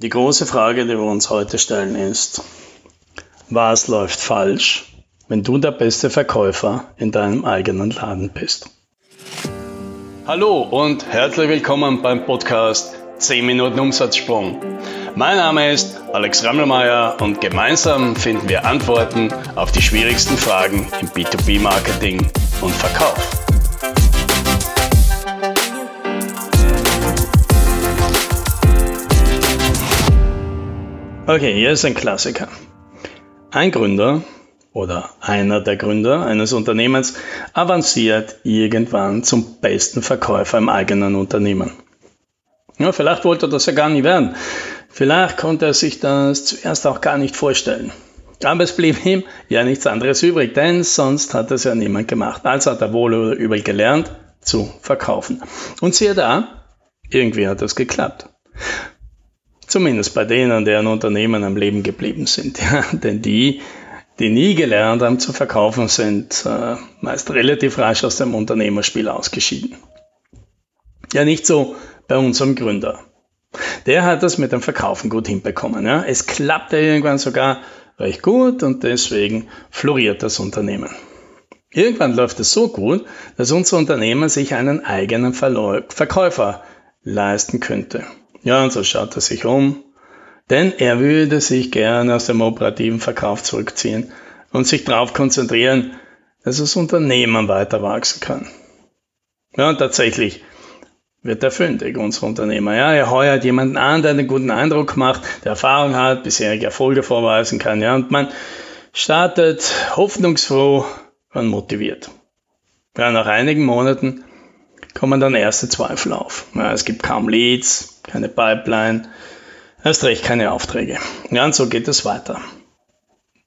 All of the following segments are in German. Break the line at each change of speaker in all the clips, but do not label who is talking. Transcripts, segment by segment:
Die große Frage, die wir uns heute stellen, ist, was läuft falsch, wenn du der beste Verkäufer in deinem eigenen Laden bist? Hallo und herzlich willkommen beim Podcast 10 Minuten Umsatzsprung. Mein Name ist Alex Rammelmeier und gemeinsam finden wir Antworten auf die schwierigsten Fragen im B2B-Marketing und Verkauf. Okay, hier ist ein Klassiker. Ein Gründer oder einer der Gründer eines Unternehmens avanciert irgendwann zum besten Verkäufer im eigenen Unternehmen. Ja, vielleicht wollte er das ja gar nicht werden. Vielleicht konnte er sich das zuerst auch gar nicht vorstellen. Aber es blieb ihm ja nichts anderes übrig, denn sonst hat es ja niemand gemacht. Also hat er wohl oder übel gelernt zu verkaufen. Und siehe da, irgendwie hat das geklappt. Zumindest bei denen, deren Unternehmen am Leben geblieben sind. Ja, denn die, die nie gelernt haben zu verkaufen, sind äh, meist relativ rasch aus dem Unternehmerspiel ausgeschieden. Ja, nicht so bei unserem Gründer. Der hat das mit dem Verkaufen gut hinbekommen. Ja. Es klappte irgendwann sogar recht gut und deswegen floriert das Unternehmen. Irgendwann läuft es so gut, dass unser Unternehmen sich einen eigenen Verkäufer leisten könnte. Ja, und so schaut er sich um, denn er würde sich gerne aus dem operativen Verkauf zurückziehen und sich darauf konzentrieren, dass das Unternehmen weiter wachsen kann. Ja, und tatsächlich wird er fündig, unser Unternehmer. Ja, er heuert jemanden an, der einen guten Eindruck macht, der Erfahrung hat, bisherige Erfolge vorweisen kann. Ja, und man startet hoffnungsfroh und motiviert. Ja, nach einigen Monaten kommen dann erste Zweifel auf. Ja, es gibt kaum Leads, keine Pipeline, erst recht keine Aufträge. Ja, und so geht es weiter.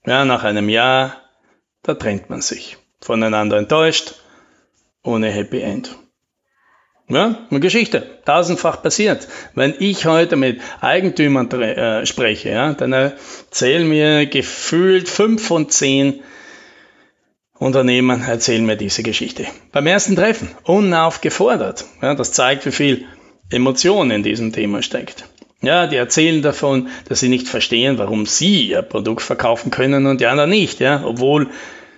Ja, nach einem Jahr, da trennt man sich. Voneinander enttäuscht, ohne Happy End. Ja, eine Geschichte, tausendfach passiert. Wenn ich heute mit Eigentümern äh, spreche, ja, dann erzählen mir gefühlt fünf von zehn Unternehmen erzählen mir diese Geschichte. Beim ersten Treffen, unaufgefordert. Ja, das zeigt, wie viel Emotion in diesem Thema steckt. Ja, die erzählen davon, dass sie nicht verstehen, warum sie ihr Produkt verkaufen können und die anderen nicht, ja, obwohl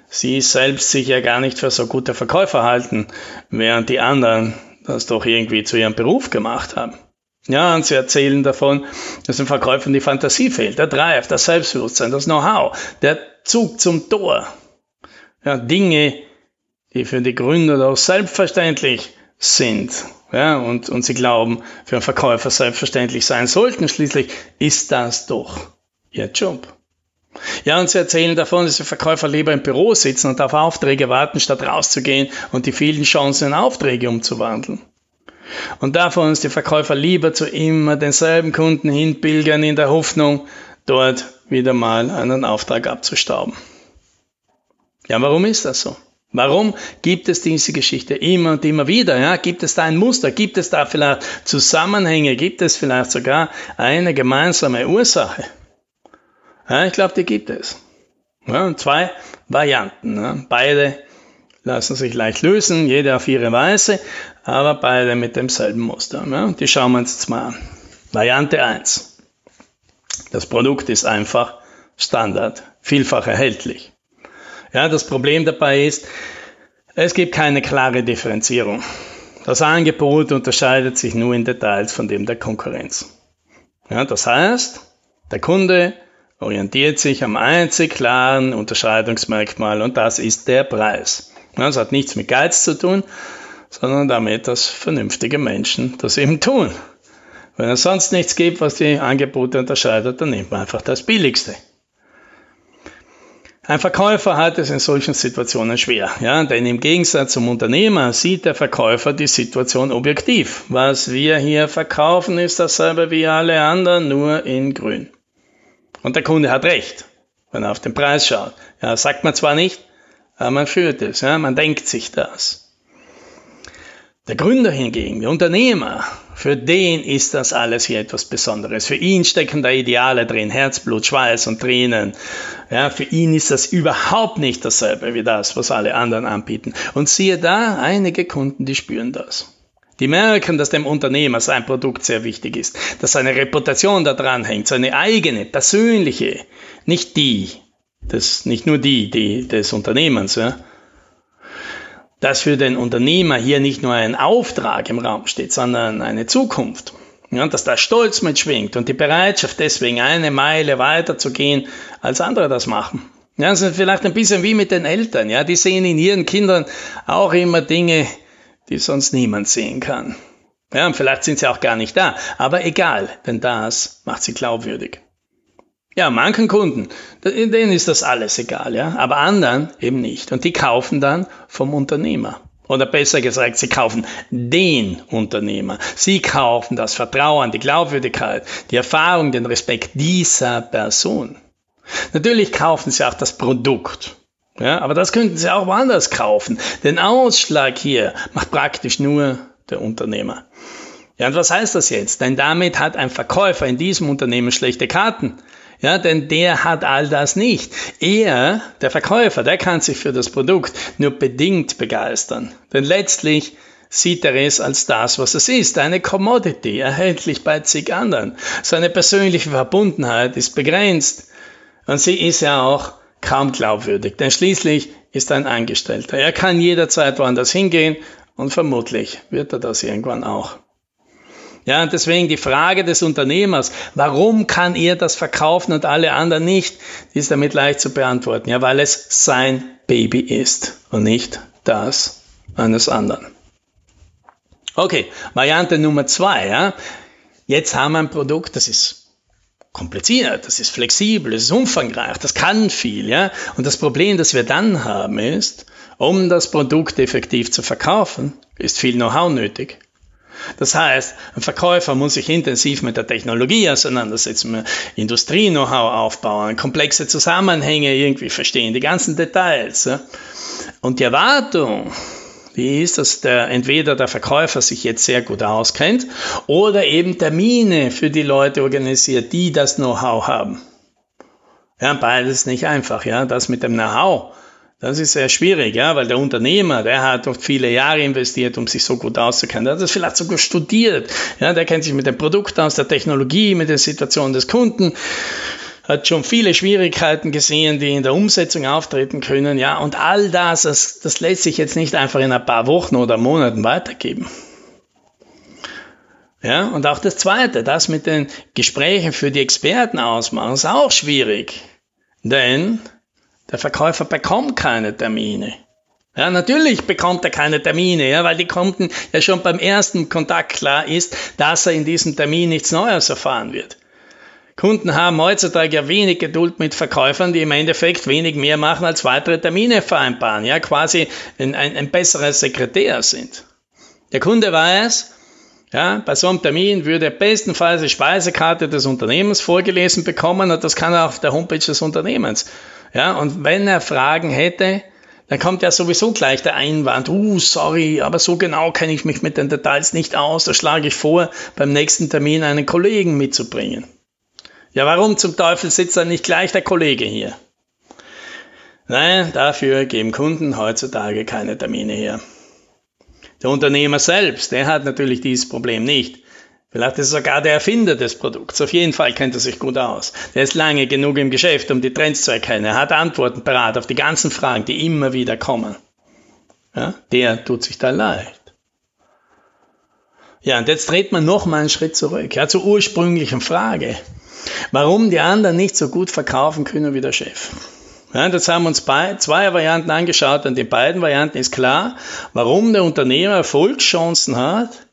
sie selbst sich ja gar nicht für so gute Verkäufer halten, während die anderen das doch irgendwie zu ihrem Beruf gemacht haben. Ja, und sie erzählen davon, dass den Verkäufern die Fantasie fehlt, der Drive, das Selbstbewusstsein, das Know-how, der Zug zum Tor. Ja, Dinge, die für die Gründer doch selbstverständlich sind ja, und, und sie glauben, für einen Verkäufer selbstverständlich sein sollten. Schließlich ist das doch ihr Job. Ja, und sie erzählen davon, dass die Verkäufer lieber im Büro sitzen und auf Aufträge warten, statt rauszugehen und die vielen Chancen in Aufträge umzuwandeln. Und davon, dass die Verkäufer lieber zu immer denselben Kunden hinpilgern in der Hoffnung, dort wieder mal einen Auftrag abzustauben. Ja, warum ist das so? Warum gibt es diese Geschichte immer und immer wieder? Ja, gibt es da ein Muster? Gibt es da vielleicht Zusammenhänge? Gibt es vielleicht sogar eine gemeinsame Ursache? Ja, ich glaube, die gibt es. Ja, zwei Varianten. Ja. Beide lassen sich leicht lösen, jede auf ihre Weise, aber beide mit demselben Muster. Ja. Die schauen wir uns jetzt mal an. Variante 1. Das Produkt ist einfach Standard, vielfach erhältlich. Ja, das Problem dabei ist, es gibt keine klare Differenzierung. Das Angebot unterscheidet sich nur in Details von dem der Konkurrenz. Ja, das heißt, der Kunde orientiert sich am einzig klaren Unterscheidungsmerkmal und das ist der Preis. Das hat nichts mit Geiz zu tun, sondern damit, dass vernünftige Menschen das eben tun. Wenn es sonst nichts gibt, was die Angebote unterscheidet, dann nimmt man einfach das Billigste. Ein Verkäufer hat es in solchen Situationen schwer, ja, denn im Gegensatz zum Unternehmer sieht der Verkäufer die Situation objektiv. Was wir hier verkaufen, ist dasselbe wie alle anderen, nur in grün. Und der Kunde hat recht, wenn er auf den Preis schaut. Ja, sagt man zwar nicht, aber man führt es, ja, man denkt sich das. Der Gründer hingegen, der Unternehmer, für den ist das alles hier etwas Besonderes. Für ihn stecken da Ideale drin, Herzblut, Schweiß und Tränen. Ja, für ihn ist das überhaupt nicht dasselbe wie das, was alle anderen anbieten. Und siehe da, einige Kunden, die spüren das. Die merken, dass dem Unternehmer sein Produkt sehr wichtig ist, dass seine Reputation da dran hängt, seine eigene, persönliche, nicht die, das, nicht nur die, die des Unternehmens, ja. Dass für den Unternehmer hier nicht nur ein Auftrag im Raum steht, sondern eine Zukunft. Ja, dass da Stolz mitschwingt und die Bereitschaft deswegen eine Meile weiter zu gehen, als andere das machen. Ja, das ist vielleicht ein bisschen wie mit den Eltern. Ja, die sehen in ihren Kindern auch immer Dinge, die sonst niemand sehen kann. Ja, und vielleicht sind sie auch gar nicht da. Aber egal, denn das macht sie glaubwürdig. Ja, manchen Kunden, denen ist das alles egal, ja, aber anderen eben nicht. Und die kaufen dann vom Unternehmer. Oder besser gesagt, sie kaufen den Unternehmer. Sie kaufen das Vertrauen, die Glaubwürdigkeit, die Erfahrung, den Respekt dieser Person. Natürlich kaufen sie auch das Produkt. Ja, aber das könnten Sie auch woanders kaufen. Den Ausschlag hier macht praktisch nur der Unternehmer. Ja, und was heißt das jetzt? Denn damit hat ein Verkäufer in diesem Unternehmen schlechte Karten. Ja, denn der hat all das nicht. Er, der Verkäufer, der kann sich für das Produkt nur bedingt begeistern. Denn letztlich sieht er es als das, was es ist, eine Commodity, erhältlich bei zig anderen. Seine persönliche Verbundenheit ist begrenzt und sie ist ja auch kaum glaubwürdig, denn schließlich ist er ein Angestellter. Er kann jederzeit woanders hingehen und vermutlich wird er das irgendwann auch. Ja, und deswegen die Frage des Unternehmers, warum kann er das verkaufen und alle anderen nicht, ist damit leicht zu beantworten. Ja, weil es sein Baby ist und nicht das eines anderen. Okay, Variante Nummer zwei. Ja. Jetzt haben wir ein Produkt, das ist kompliziert, das ist flexibel, das ist umfangreich, das kann viel. Ja? Und das Problem, das wir dann haben, ist, um das Produkt effektiv zu verkaufen, ist viel Know-how nötig. Das heißt, ein Verkäufer muss sich intensiv mit der Technologie auseinandersetzen, Industrie-Know-how aufbauen, komplexe Zusammenhänge irgendwie verstehen, die ganzen Details. Und die Erwartung die ist, dass der, entweder der Verkäufer sich jetzt sehr gut auskennt oder eben Termine für die Leute organisiert, die das Know-how haben. Ja, beides nicht einfach, ja. Das mit dem Know-how, das ist sehr schwierig, ja, weil der Unternehmer, der hat oft viele Jahre investiert, um sich so gut auszukennen. Der hat das vielleicht sogar studiert, ja, der kennt sich mit dem Produkt aus, der Technologie, mit der Situation des Kunden hat schon viele Schwierigkeiten gesehen, die in der Umsetzung auftreten können. Ja, und all das, das, das lässt sich jetzt nicht einfach in ein paar Wochen oder Monaten weitergeben. Ja, und auch das Zweite, das mit den Gesprächen für die Experten ausmachen, ist auch schwierig. Denn der Verkäufer bekommt keine Termine. Ja, natürlich bekommt er keine Termine, ja, weil die Kunden ja schon beim ersten Kontakt klar ist, dass er in diesem Termin nichts Neues erfahren wird. Kunden haben heutzutage ja wenig Geduld mit Verkäufern, die im Endeffekt wenig mehr machen als weitere Termine vereinbaren, ja, quasi ein, ein, ein besserer Sekretär sind. Der Kunde weiß, ja, bei so einem Termin würde er bestenfalls die Speisekarte des Unternehmens vorgelesen bekommen und das kann er auf der Homepage des Unternehmens. Ja, und wenn er Fragen hätte, dann kommt ja sowieso gleich der Einwand, uh, sorry, aber so genau kenne ich mich mit den Details nicht aus, da schlage ich vor, beim nächsten Termin einen Kollegen mitzubringen. Ja, warum zum Teufel sitzt dann nicht gleich der Kollege hier? Nein, dafür geben Kunden heutzutage keine Termine her. Der Unternehmer selbst, der hat natürlich dieses Problem nicht. Vielleicht ist er sogar der Erfinder des Produkts. Auf jeden Fall kennt er sich gut aus. Der ist lange genug im Geschäft, um die Trends zu erkennen. Er hat Antworten parat auf die ganzen Fragen, die immer wieder kommen. Ja, der tut sich da leicht. Ja, und jetzt dreht man noch mal einen Schritt zurück, ja, zur ursprünglichen Frage. Warum die anderen nicht so gut verkaufen können wie der Chef. Ja, das haben wir uns bei zwei Varianten angeschaut und in beiden Varianten ist klar, warum der Unternehmer Erfolgschancen hat,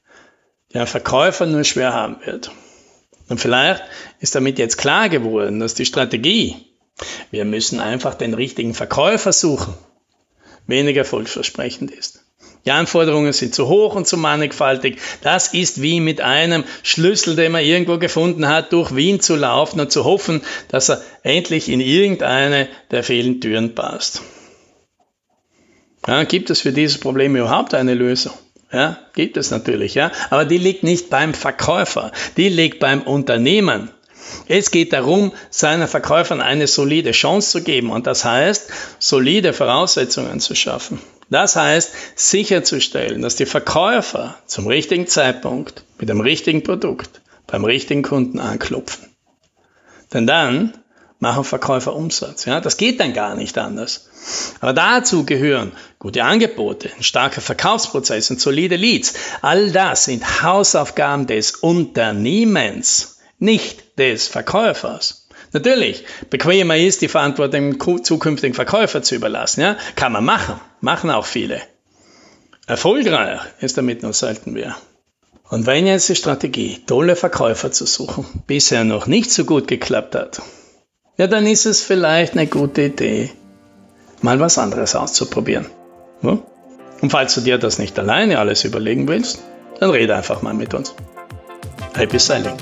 ein Verkäufer nur schwer haben wird. Und vielleicht ist damit jetzt klar geworden, dass die Strategie, wir müssen einfach den richtigen Verkäufer suchen, weniger erfolgsversprechend ist. Die Anforderungen sind zu hoch und zu mannigfaltig. Das ist wie mit einem Schlüssel, den man irgendwo gefunden hat, durch Wien zu laufen und zu hoffen, dass er endlich in irgendeine der vielen Türen passt. Ja, gibt es für dieses Problem überhaupt eine Lösung? Ja, gibt es natürlich, ja. Aber die liegt nicht beim Verkäufer, die liegt beim Unternehmen. Es geht darum, seinen Verkäufern eine solide Chance zu geben und das heißt, solide Voraussetzungen zu schaffen. Das heißt, sicherzustellen, dass die Verkäufer zum richtigen Zeitpunkt mit dem richtigen Produkt beim richtigen Kunden anklopfen. Denn dann machen Verkäufer Umsatz. Ja, das geht dann gar nicht anders. Aber dazu gehören gute Angebote, ein starker Verkaufsprozess und solide Leads. All das sind Hausaufgaben des Unternehmens, nicht des Verkäufers. Natürlich, bequemer ist, die Verantwortung zukünftigen Verkäufer zu überlassen. Ja? Kann man machen, machen auch viele. Erfolgreich ist damit nur selten mehr. Und wenn jetzt die Strategie, tolle Verkäufer zu suchen, bisher noch nicht so gut geklappt hat, ja, dann ist es vielleicht eine gute Idee, mal was anderes auszuprobieren. Ja? Und falls du dir das nicht alleine alles überlegen willst, dann rede einfach mal mit uns. Happy Selling!